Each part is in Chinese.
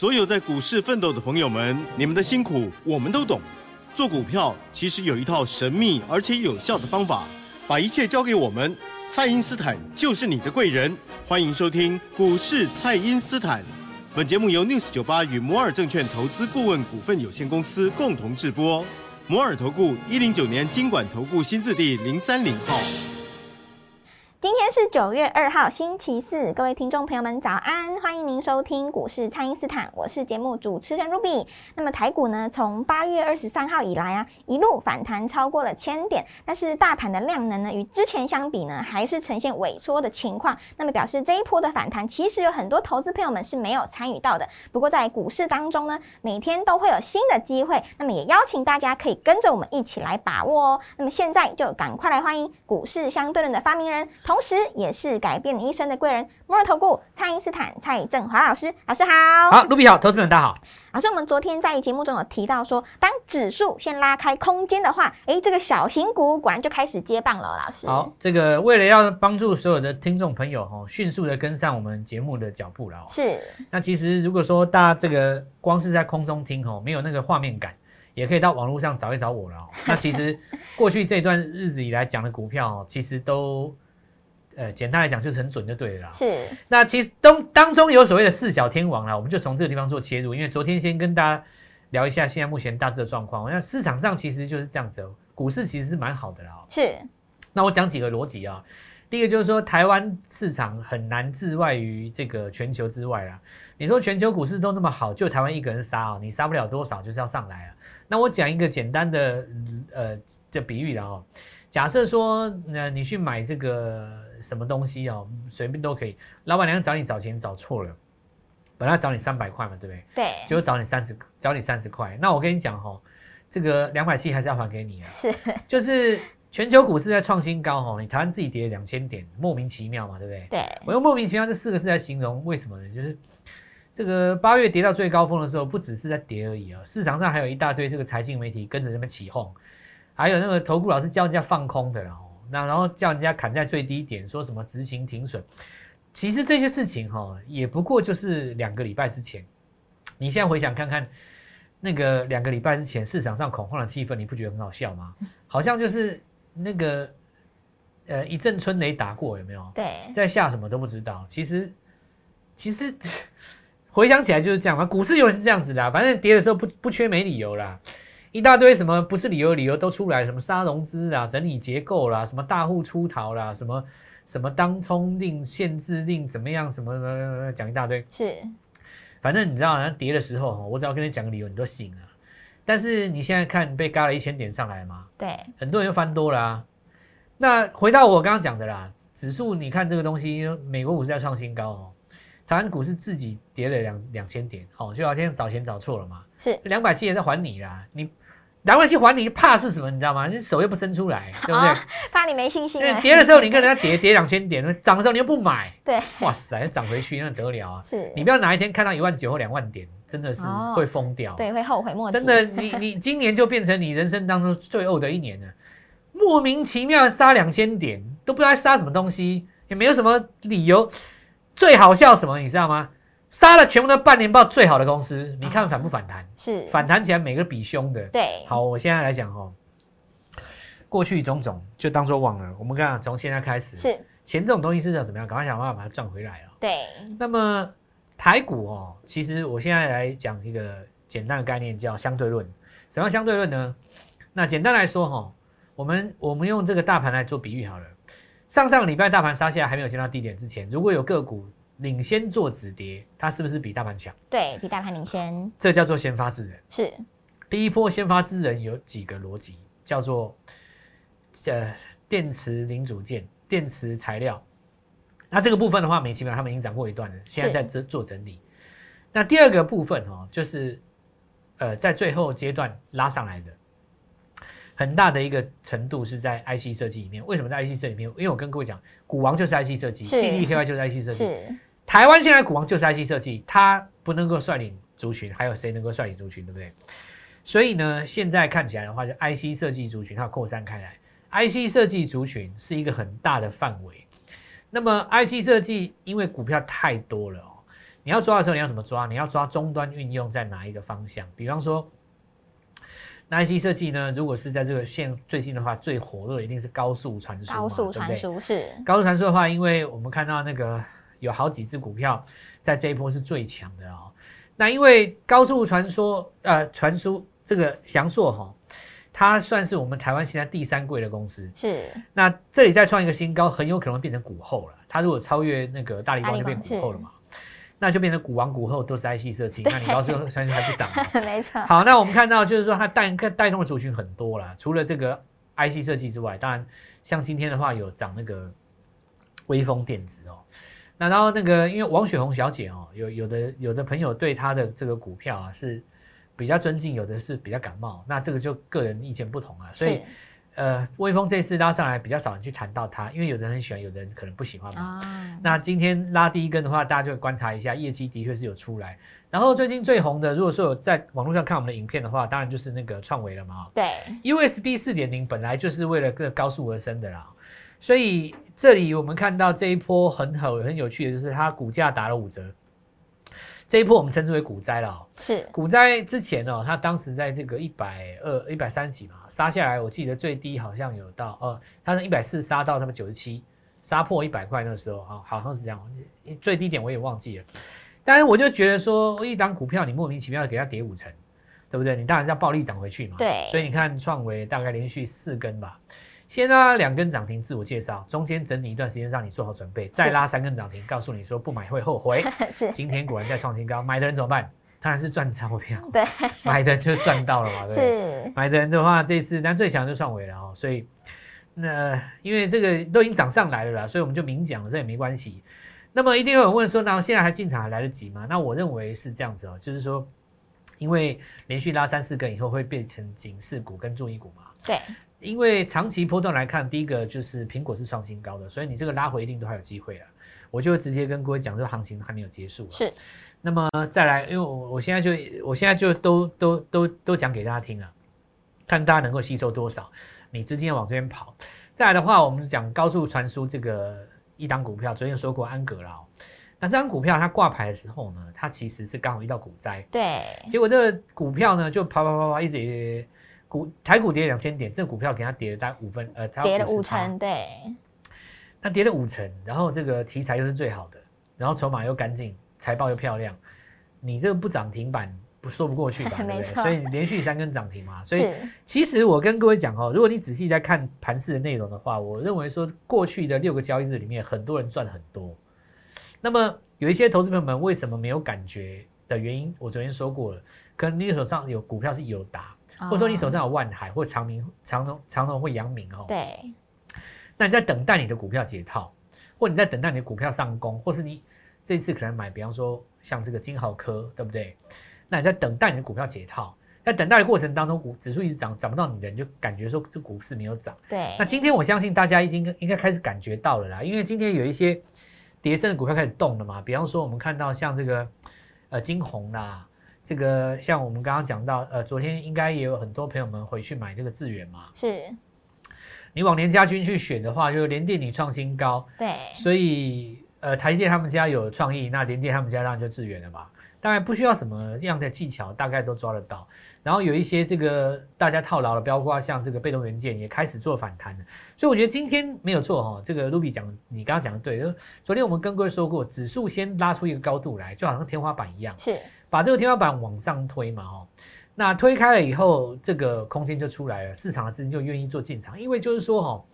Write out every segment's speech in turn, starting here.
所有在股市奋斗的朋友们，你们的辛苦我们都懂。做股票其实有一套神秘而且有效的方法，把一切交给我们，蔡因斯坦就是你的贵人。欢迎收听股市蔡因斯坦。本节目由 News 九八与摩尔证券投资顾问股份有限公司共同制播。摩尔投顾一零九年经管投顾新字第零三零号。今天是九月二号，星期四，各位听众朋友们早安，欢迎您收听股市蔡因斯坦，我是节目主持人 Ruby。那么台股呢，从八月二十三号以来啊，一路反弹超过了千点，但是大盘的量能呢，与之前相比呢，还是呈现萎缩的情况。那么表示这一波的反弹，其实有很多投资朋友们是没有参与到的。不过在股市当中呢，每天都会有新的机会，那么也邀请大家可以跟着我们一起来把握哦。那么现在就赶快来欢迎股市相对论的发明人。同时，也是改变你一生的贵人——摩尔投顾蔡因斯坦蔡振华老师，老师好。好，卢比好，投资朋友大家好。老师，我们昨天在节目中有提到说，当指数先拉开空间的话，哎，这个小型股果然就开始接棒了。老师，好，这个为了要帮助所有的听众朋友哈，迅速的跟上我们节目的脚步了。是。那其实如果说大家这个光是在空中听哦，没有那个画面感，也可以到网络上找一找我了。那其实过去这段日子以来讲的股票，其实都。呃，简单来讲就是很准就对了啦。是，那其实当当中有所谓的四小天王啦，我们就从这个地方做切入。因为昨天先跟大家聊一下现在目前大致的状况。那市场上其实就是这样子，哦股市其实是蛮好的啦。是，那我讲几个逻辑啊。第一个就是说，台湾市场很难置外于这个全球之外啦。你说全球股市都那么好，就台湾一个人杀啊，你杀不了多少，就是要上来啊。那我讲一个简单的呃的比喻了哦。假设说，那你去买这个什么东西哦，随便都可以。老板娘找你找钱找错了，本来找你三百块嘛，对不对？对。结果找你三十，找你三十块。那我跟你讲哈，这个两百七还是要还给你啊。是。就是全球股市在创新高哈，你台湾自己跌两千点，莫名其妙嘛，对不对？对。我用莫名其妙这四个字来形容，为什么呢？就是这个八月跌到最高峰的时候，不只是在跌而已啊，市场上还有一大堆这个财经媒体跟着那边起哄。还有那个投顾老师教人家放空的，然后那然后叫人家砍在最低点，说什么执行停损。其实这些事情哈，也不过就是两个礼拜之前。你现在回想看看，那个两个礼拜之前市场上恐慌的气氛，你不觉得很好笑吗？好像就是那个呃一阵春雷打过，有没有？对，在下什么都不知道。其实其实 回想起来就是这样嘛，股市永远是这样子的，反正跌的时候不不缺没理由啦。一大堆什么不是理由，理由都出来，什么杀融资啦、整理结构啦、什么大户出逃啦、什么什么当冲令、限制令怎么样？什么讲一大堆。是，反正你知道，那跌的时候，我只要跟你讲个理由，你都信了。但是你现在看被嘎了一千点上来嘛？对，很多人又翻多了啊。那回到我刚刚讲的啦，指数你看这个东西，美国股市在创新高哦。台湾股市自己跌了两两千点，哦，就好像找钱找错了嘛。是，两百七也在还你啦，你。两万七还你，怕是什么？你知道吗？你手又不伸出来，对不对？怕你没信心。跌的时候你跟人家跌跌两千点，涨的时候你又不买。对，哇塞，涨回去那得了啊！是你不要哪一天看到一万九或两万点，真的是会疯掉。对，会后悔莫及。真的，你你今年就变成你人生当中最恶的一年了。莫名其妙杀两千点，都不知道杀什么东西，也没有什么理由。最好笑什么，你知道吗？杀了全部都半年报最好的公司，你看反不反弹？是反弹起来每个比凶的。对，好，我现在来讲哦，过去种种就当做忘了。我们看从现在开始，是钱这种东西是要怎么样？赶快想办法把它赚回来哦。对。那么台股哦，其实我现在来讲一个简单的概念，叫相对论。什么相对论呢？那简单来说哈，我们我们用这个大盘来做比喻好了。上上个礼拜大盘杀下来还没有见到低点之前，如果有个股。领先做止跌，它是不是比大盘强？对比大盘领先，这叫做先发制人。是第一波先发制人有几个逻辑，叫做呃电池零组件、电池材料。那这个部分的话，美其妙他们已经涨过一段了，现在在做做整理。那第二个部分哦，就是呃在最后阶段拉上来的，很大的一个程度是在 IC 设计里面。为什么在 IC 设计里面？因为我跟各位讲，股王就是 IC 设计，CDKY 就是 IC 设计。是。台湾现在股王就是 IC 设计，它不能够率领族群，还有谁能够率领族群，对不对？所以呢，现在看起来的话，就 IC 设计族群它扩散开来，IC 设计族群是一个很大的范围。那么 IC 设计因为股票太多了哦，你要抓的时候你要怎么抓？你要抓终端运用在哪一个方向？比方说，那 IC 设计呢？如果是在这个线最近的话，最火热的一定是高速传输嘛，高速传？输是高速传输的话，因为我们看到那个有好几只股票在这一波是最强的哦。那因为高速传说呃传输这个翔硕哈、它算是我们台湾现在第三贵的公司。是那这里再创一个新高，很有可能会变成股后了。它如果超越那个大力光，就变股后了嘛。那就变成股王股后都是 IC 设计，那你高速传输还不涨吗？没错，好，那我们看到就是说它带带动的族群很多啦，除了这个 IC 设计之外，当然像今天的话有涨那个微风电子哦。那然后那个因为王雪红小姐哦，有有的有的朋友对她的这个股票啊是比较尊敬，有的是比较感冒，那这个就个人意见不同啊。所以呃，微风这次拉上来比较少人去谈到它，因为有的人很喜欢，有的人可能不喜欢嘛。啊，那今天拉第一根的话，大家就观察一下，业绩的确是有出来。然后最近最红的，如果说有在网络上看我们的影片的话，当然就是那个创维了嘛。对，USB 四点零本来就是为了这个高速而生的啦，所以这里我们看到这一波很好很有趣的就是它股价打了五折，这一波我们称之为股灾了、哦。是股灾之前哦，它当时在这个一百二、一百三几嘛，杀下来，我记得最低好像有到呃，它是一百四杀到他们九十七，杀破一百块那个时候啊，好像是这样，最低点我也忘记了。但是我就觉得说，一档股票你莫名其妙的给它跌五成，对不对？你当然是要暴力涨回去嘛。对所以你看创维大概连续四根吧，先拉两根涨停，自我介绍，中间整理一段时间让你做好准备，再拉三根涨停，告诉你说不买会后悔。是，今天果然在创新高，买的人怎么办？当然是赚钞票，对，买的人就赚到了嘛？是买的人的话，这次但最强就算尾了哦，所以那因为这个都已经涨上来了啦，所以我们就明讲了，这也没关系。那么一定会有人问说，那现在还进场还来得及吗？那我认为是这样子哦，就是说，因为连续拉三四根以后会变成警示股跟注意股嘛。对，因为长期波段来看，第一个就是苹果是创新高的，所以你这个拉回一定都还有机会了。我就直接跟各位讲，这个行情还没有结束。是，那么再来，因为我我现在就我现在就都都都都讲给大家听啊，看大家能够吸收多少，你资金要往这边跑。再来的话，我们讲高速传输这个一档股票，昨天说过安格劳，那这张股票它挂牌的时候呢，它其实是刚好遇到股灾，对，结果这个股票呢就啪啪啪啪一直跌股台股跌两千点，这个股票给它跌了大概五分，呃，它跌了五成，对，那跌了五成，然后这个题材又是最好的，然后筹码又干净，财报又漂亮，你这个不涨停板不说不过去吧，对不对？所以连续三根涨停嘛，所以，其实我跟各位讲哦，如果你仔细在看盘市的内容的话，我认为说过去的六个交易日里面，很多人赚很多。那么有一些投资朋友们为什么没有感觉的原因，我昨天说过了，可能你手上有股票是有达，或者说你手上有万海或长明、长荣、长荣或阳明哦，对，那你在等待你的股票解套，或你在等待你的股票上攻，或是你这次可能买，比方说像这个金豪科，对不对？那你在等待你的股票解套，在等待的过程当中，股指数一直涨，涨不到你的，你就感觉说这股市没有涨。对，那今天我相信大家已经应该开始感觉到了啦，因为今天有一些跌升的股票开始动了嘛，比方说我们看到像这个呃金红啦，这个像我们刚刚讲到，呃，昨天应该也有很多朋友们回去买这个智源嘛，是，你往年家军去选的话，就联电你创新高，对，所以呃台积电他们家有创意，那联电他们家当然就智源了嘛。当然不需要什么样的技巧，大概都抓得到。然后有一些这个大家套牢的，包括像这个被动元件也开始做反弹了。所以我觉得今天没有错哈、这个 Ruby 讲你刚刚讲的对，就昨天我们跟各位说过，指数先拉出一个高度来，就好像天花板一样，是，把这个天花板往上推嘛哦。那推开了以后，这个空间就出来了，市场的资金就愿意做进场，因为就是说哈、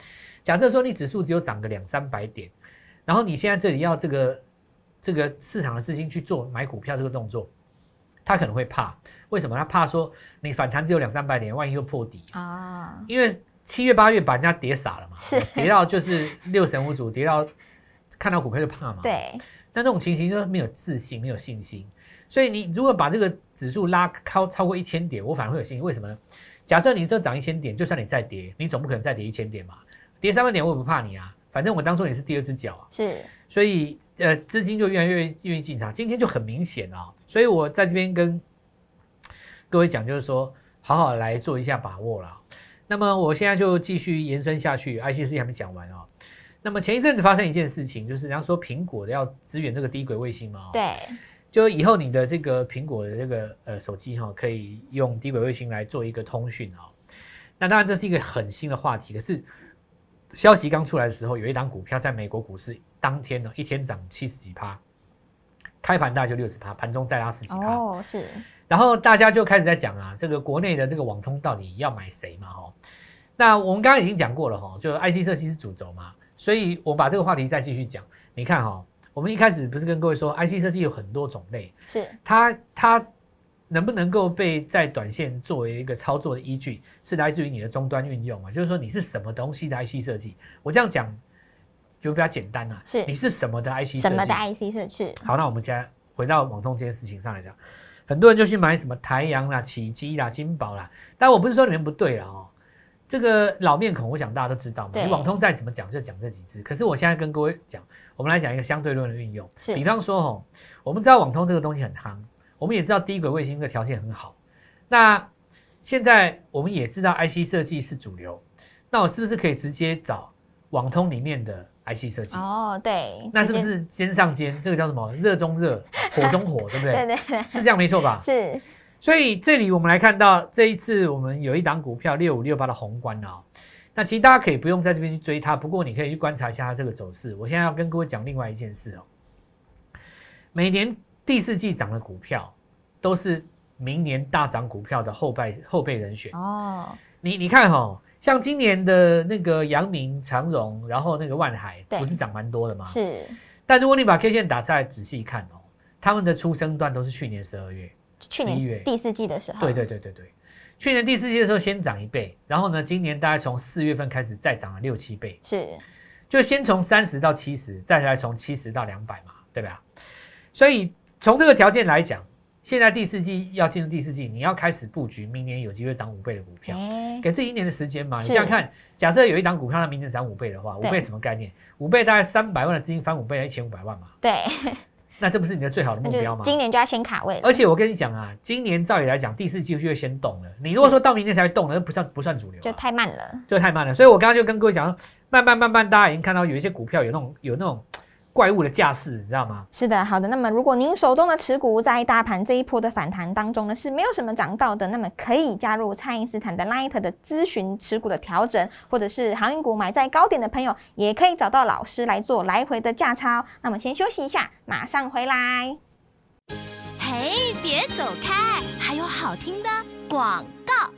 假设说你指数只有涨个两三百点，然后你现在这里要这个这个市场的资金去做买股票这个动作，他可能会怕，为什么？他怕说你反弹只有两三百点，万一又破底，啊，因为七月八月把人家跌傻了嘛，是跌到就是六神无主，跌到看到股票就怕嘛，对，那这种情形就是没有自信，没有信心。所以你如果把这个指数拉高超过一千点，我反而会有信心。为什么呢？假设你这涨一千点，就算你再跌，你总不可能再跌一千点嘛。跌三万点我也不怕你啊，反正我当初也是第二只脚啊。是，所以呃，资金就越来越愿意进场。今天就很明显啊，所以我在这边跟各位讲，就是说好好来做一下把握啦。那么我现在就继续延伸下去，IC 事情还没讲完啊、那么前一阵子发生一件事情，就是人家说苹果的要支援这个低轨卫星嘛、哦，对，就以后你的这个苹果的这个呃手机哈、可以用低轨卫星来做一个通讯哦。那当然这是一个很新的话题，可是消息刚出来的时候，有一档股票在美国股市当天呢一天涨七十几趴，开盘大概就六十趴，盘中再拉十几趴。哦，是然后大家就开始在讲啊，这个国内的这个网通到底要买谁嘛？哈，那我们刚刚已经讲过了哈，就 IC 设计是主轴嘛，所以我把这个话题再继续讲。你看哈，我们一开始不是跟各位说，IC 设计有很多种类，是，它它能不能够被在短线作为一个操作的依据，是来自于你的终端运用嘛？就是说你是什么东西的 IC 设计？我这样讲就比较简单啦、是你是什么的 IC 设计？什么的 IC 设计好，那我们现在回到网通这件事情上来讲，很多人就去买什么台阳啦、启基啦、金宝啦，但我不是说你们不对了哦。这个老面孔，我想大家都知道嘛。你网通再怎么讲，就讲这几只。可是我现在跟各位讲，我们来讲一个相对论的运用。是比方说吼，我们知道网通这个东西很夯，我们也知道低轨卫星的条件很好。那现在我们也知道 IC 设计是主流，那我是不是可以直接找网通里面的 IC 设计？哦，对，那是不？是肩上肩？这个叫什么？热中热，火中火，对不对？对对对，是这样没错吧？是所以这里我们来看到这一次我们有一档股票六五六八的宏观啊、那其实大家可以不用在这边去追它，不过你可以去观察一下它这个走势。我现在要跟各位讲另外一件事哦，每年第四季涨的股票都是明年大涨股票的后备后备人选。哦，你你看哈、哦，像今年的那个阳明、长荣，然后那个万海，不是涨蛮多的吗？是但如果你把 K 线打出来仔细看哦，他们的出生段都是去年十二月。去年第四季的时候，对对对对对，去年第四季的时候先涨一倍，然后呢，今年大概从四月份开始再涨了六七倍，是。就先从三十到七十，再来从七十到两百嘛，对吧？所以从这个条件来讲，现在第四季要进入第四季，你要开始布局，明年有机会涨五倍的股票，哎，给自己一年的时间嘛。你是想想看，假设有一档股票它明年涨五倍的话，五倍什么概念？五倍大概三百万的资金翻五倍，一千五百万嘛，对，那这不是你的最好的目标吗？今年就要先卡位，而且我跟你讲啊，今年照理来讲，第四季就会先动了。你如果说到明年才会动，那不算不算主流、就啊，太慢了，就太慢了。所以我刚刚就跟各位讲，慢慢慢慢，大家已经看到有一些股票有那种有那种怪物的架势，你知道吗？是的，好的。那么如果您手中的持股在大盘这一波的反弹当中呢是没有什么涨到的，那么可以加入蔡因斯坦的 Light 的咨询持股的调整，或者是航运股买在高点的朋友，也可以找到老师来做来回的价差哦。那么先休息一下，马上回来。嘿，别走开，还有好听的广告。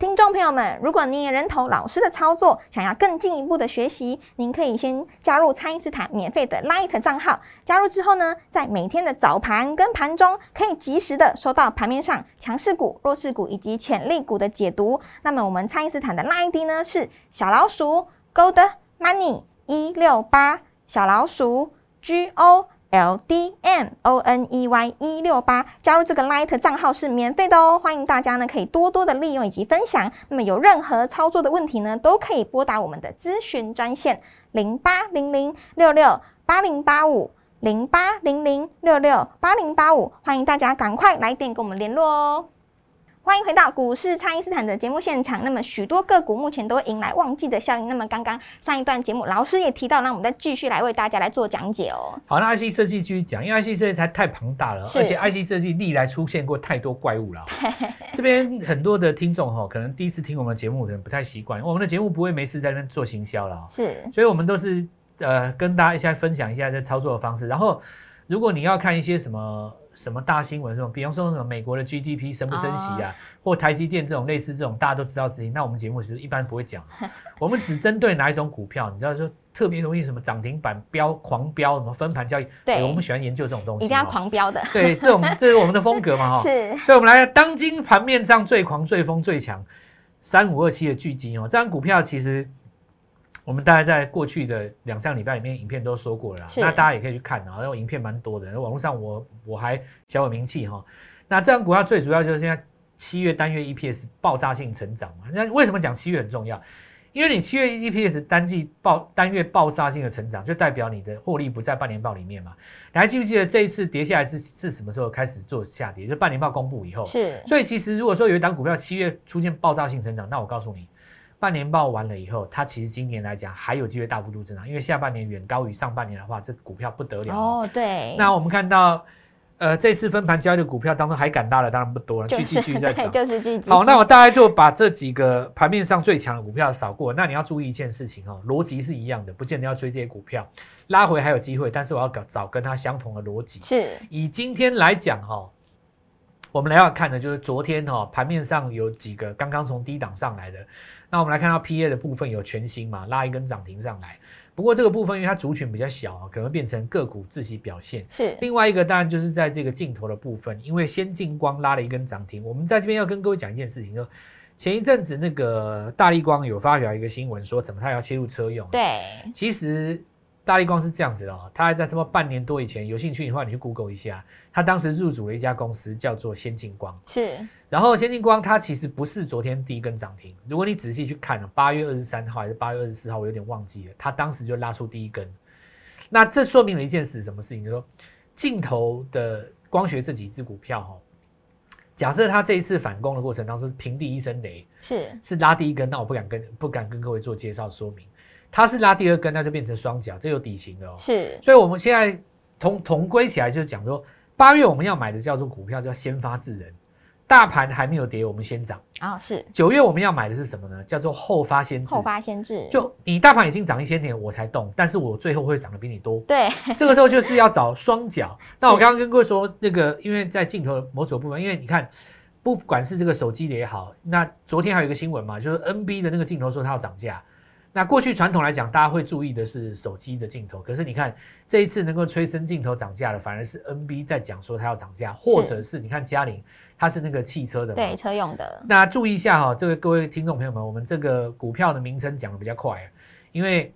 听众朋友们，如果你也认同老师的操作，想要更进一步的学习，您可以先加入蔡因斯坦免费的 Light 账号。加入之后呢，在每天的早盘跟盘中，可以及时的收到盘面上强势股、弱势股以及潜力股的解读。那么我们蔡因斯坦的 Light ID 呢是小老鼠 Gold Money 一六八，小老鼠 G O。L D M O N E Y 一六八，加入这个 Light 账号是免费的哦，欢迎大家呢可以多多的利用以及分享。那么有任何操作的问题呢，都可以拨打我们的咨询专线零八零零六六八零八五零八零零六六八零八五，欢迎大家赶快来电跟我们联络哦。欢迎回到股市蔡因斯坦的节目现场。那么许多个股目前都迎来旺季的效应。那么刚刚上一段节目，老师也提到，让我们再继续来为大家来做讲解哦。好，那 IC 设计继续讲，因为 IC 设计它太庞大了，而且 IC 设计历来出现过太多怪物了。这边很多的听众哈，可能第一次听我们的节目，可能不太习惯。我们的节目不会没事在那边做行销了哦，是所以我们都是呃跟大家一下分享一下这操作的方式。然后，如果你要看一些什么什么大新闻，什么比方说什么美国的 GDP 升不升息啊，或台积电这种类似这种大家都知道的事情，那我们节目其实一般不会讲，我们只针对哪一种股票，你知道说特别容易什么涨停板飙狂飙，什么分盘交易，对。哎我们喜欢研究这种东西，一定要哦狂飙的，对，这种 这是我们的风格嘛哈。是。所以，我们来当今盘面上最狂、最疯、最强三五二七的巨金哦，这张股票其实我们大概在过去的两三个礼拜里面，影片都说过了那大家也可以去看啊，然后影片蛮多的，网络上我我还小有名气哈。那这张股票最主要就是现在七月单月 EPS 爆炸性成长嘛，那为什么讲七月很重要？因为你七月 EPS 单季爆单月爆炸性的成长，就代表你的获利不在半年报里面嘛。你还记不记得这一次跌下来是是什么时候开始做下跌？就半年报公布以后。是所以其实如果说有一档股票七月出现爆炸性成长，那我告诉你，半年报完了以后，它其实今年来讲还有机会大幅度增长，因为下半年远高于上半年的话，这股票不得了哦。哦，对，那我们看到呃，这次分盘交易的股票当中还敢大的当然不多了，继续继续在涨。就是聚集。好，那我大概就把这几个盘面上最强的股票扫过。那你要注意一件事情哦，逻辑是一样的，不见得要追这些股票，拉回还有机会，但是我要找找跟它相同的逻辑。是以今天来讲哈、哦，我们来要看的就是昨天哈、哦、盘面上有几个刚刚从低档上来的。那我们来看到 P A 的部分有全新嘛，拉一根涨停上来。不过这个部分因为它族群比较小啊，可能会变成个股自己表现。是另外一个当然就是在这个镜头的部分，因为先进光拉了一根涨停，我们在这边要跟各位讲一件事情，就前一阵子那个大力光有发表一个新闻说，怎么它要切入车用？对，其实大力光是这样子的哦，他还在他妈半年多以前，有兴趣的话你去 Google 一下，他当时入主了一家公司叫做先进光，是然后先进光它其实不是昨天第一根涨停，如果你仔细去看了，八月二十三号还是八月二十四号，我有点忘记了，它当时就拉出第一根。那这说明了一件事，什么事情？就是说镜头的光学这几只股票哈、哦，假设它这一次反攻的过程当中平地一声雷，是是拉第一根，那我不敢跟不敢跟各位做介绍说明。它是拉第二根，那就变成双脚，这有底型的哦。是所以我们现在同同归起来，就是讲说，八月我们要买的叫做股票叫先发制人，大盘还没有跌，我们先涨。啊，是九月我们要买的是什么呢？叫做后发先至。后发先至，就你大盘已经涨一千点，我才动，但是我最后会涨得比你多。对这个时候就是要找双脚。那我刚刚跟各位说，那个因为在镜头的某组部分，因为你看，不管是这个手机的也好，那昨天还有一个新闻嘛，就是 NB 的那个镜头说它要涨价。那过去传统来讲，大家会注意的是手机的镜头，可是你看这一次能够催生镜头涨价的，反而是 NB 在讲说它要涨价，或者是你看嘉玲，它是那个汽车的嘛，对，车用的那注意一下哈、这个各位听众朋友们，我们这个股票的名称讲的比较快，因为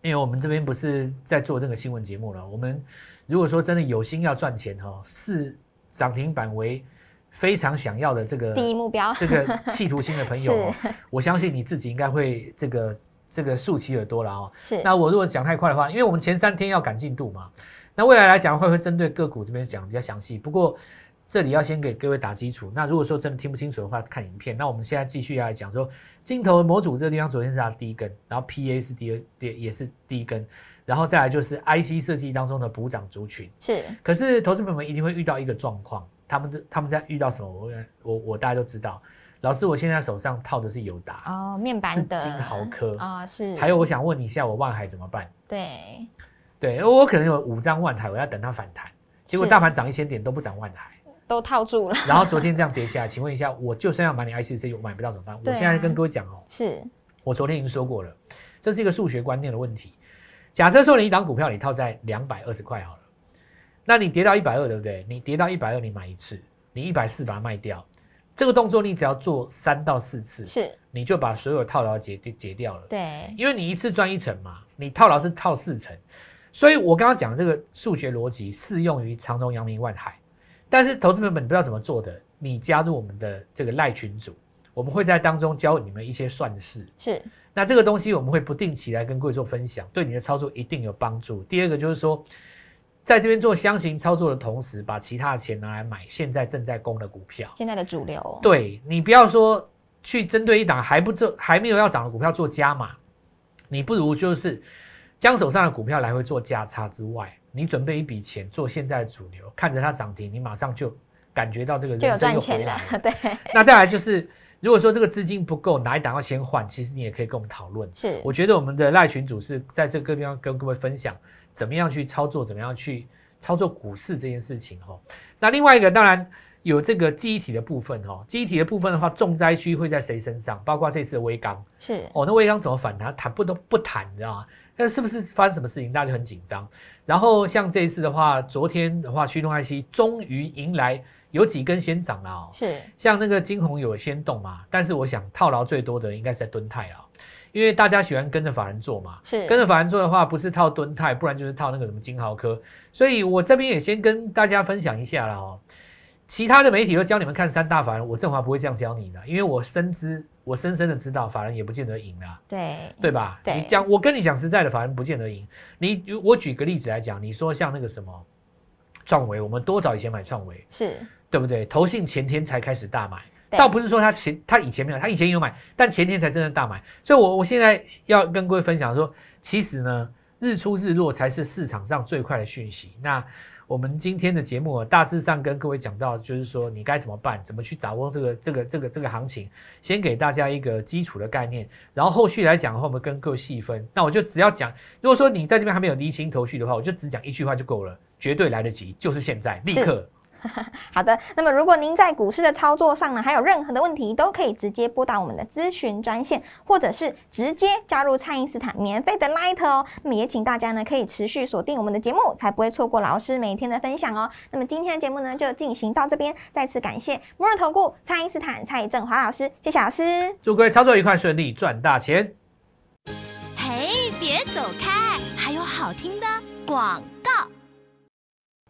因为我们这边不是在做这个新闻节目了。我们如果说真的有心要赚钱哈、视涨停板为非常想要的这个第一目标这个企图心的朋友、哦，我相信你自己应该会这个这个竖起耳朵了哦。是那我如果讲太快的话，因为我们前三天要赶进度嘛，那未来来讲会会针对个股这边讲比较详细。不过这里要先给各位打基础。那如果说真的听不清楚的话，看影片。那我们现在继续要来讲说，镜头模组这个地方昨天是它的第一根，然后 PA 是第二，第也是第一根，然后再来就是 IC 设计当中的补涨族群。是可是投资朋友们一定会遇到一个状况，他们的他们在遇到什么？我我我大家都知道。老师，我现在手上套的是友达，哦，面是板的。金豪科。啊，是。还有我想问你一下，我万海怎么办？对。对我可能有五张万海，我要等它反弹，结果大盘涨一千点都不涨万海，都套住了，然后昨天这样跌下来，请问一下，我就算要买你 ICC，我买不到怎么办？我现在跟各位讲哦，是。我昨天已经说过了，这是一个数学观念的问题。假设说你一档股票你套在两百二十块好了，那你跌到一百二，对不对？你跌到一百二，你买一次，你一百四把它卖掉，这个动作你只要做三到四次，是，你就把所有套牢解解掉了。对因为你一次赚一层嘛，你套牢是套四层，所以我刚刚讲这个数学逻辑适用于长荣、阳明、万海。但是投资朋友们，你不知道怎么做的，你加入我们的这个赖群组，我们会在当中教你们一些算式。是那这个东西我们会不定期来跟各位做分享，对你的操作一定有帮助。第二个就是说，在这边做箱型操作的同时，把其他的钱拿来买现在正在攻的股票。现在的主流，对你不要说去针对一档还不做还没有要涨的股票做加码，你不如就是将手上的股票来回做价差之外，你准备一笔钱做现在的主流，看着它涨停，你马上就感觉到这个人生赚钱了又回来，了。对，那再来就是，如果说这个资金不够，哪一档要先换，其实你也可以跟我们讨论。是我觉得我们的赖群主是在这个地方跟各位分享怎么样去操作，怎么样去操作股市这件事情哦。那另外一个当然有这个记忆体的部分哦，记忆体的部分的话，重灾区会在谁身上？包括这次的微钢是哦，那微钢怎么反弹？弹不都不弹，你知道吗？那是不是发生什么事情，大家就很紧张？然后像这一次的话，昨天的话，驱动 IC 终于迎来有几根先涨了哦。是像那个金红有先动嘛，但是我想套牢最多的应该是在敦泰啊，因为大家喜欢跟着法人做嘛，是跟着法人做的话，不是套敦泰，不然就是套那个什么金豪科，所以我这边也先跟大家分享一下了哦。其他的媒体都教你们看三大法人，我正华不会这样教你的，因为我深知，我深深的知道法人也不见得赢啦，对对吧？对你讲，我跟你讲实在的，法人不见得赢。你我举个例子来讲，你说像那个什么创维，我们多早以前买创维，是对不对？投信前天才开始大买，对倒不是说他前他以前没有，他以前有买，但前天才真正大买。所以我，我现在要跟各位分享说，其实呢，日出日落才是市场上最快的讯息。那我们今天的节目啊大致上跟各位讲到，就是说你该怎么办，怎么去掌握这个这个这个这个行情，先给大家一个基础的概念，然后后续来讲的话，我们跟各位细分。那我就只要讲，如果说你在这边还没有厘清头绪的话，我就只讲一句话就够了，绝对来得及，就是现在，立刻。好的，那么如果您在股市的操作上呢，还有任何的问题，都可以直接拨打我们的咨询专线，或者是直接加入蔡因斯坦免费的 Light 哦。那么也请大家呢，可以持续锁定我们的节目，才不会错过老师每天的分享哦。那么今天的节目呢，就进行到这边，再次感谢摩尔投顾蔡因斯坦蔡振华老师，谢谢老师。祝各位操作愉快顺利，赚大钱。嘿，别走开，还有好听的广告。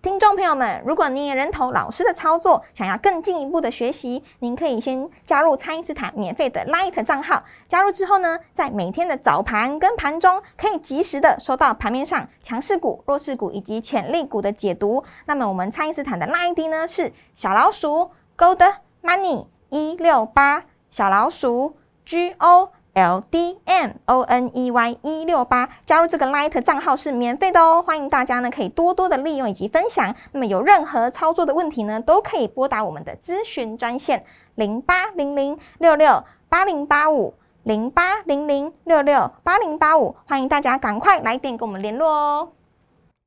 听众朋友们，如果你也认同老师的操作，想要更进一步的学习，您可以先加入蔡因斯坦免费的 Light 账号。加入之后呢，在每天的早盘跟盘中，可以及时的收到盘面上强势股、弱势股以及潜力股的解读。那么我们蔡因斯坦的 Light ID 呢是小老鼠 Gold Money 一六八，小老鼠 G O。L D M O N E Y 一六八，加入这个 Light 账号是免费的哦，欢迎大家呢可以多多的利用以及分享。那么有任何操作的问题呢，都可以拨打我们的咨询专线零八零零六六八零八五零八零零六六八零八五，欢迎大家赶快来电跟我们联络哦。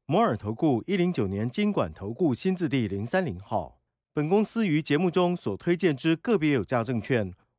摩尔投顾一零九年经管投顾新字第零三零号。本公司于节目中所推荐之个别有价证券，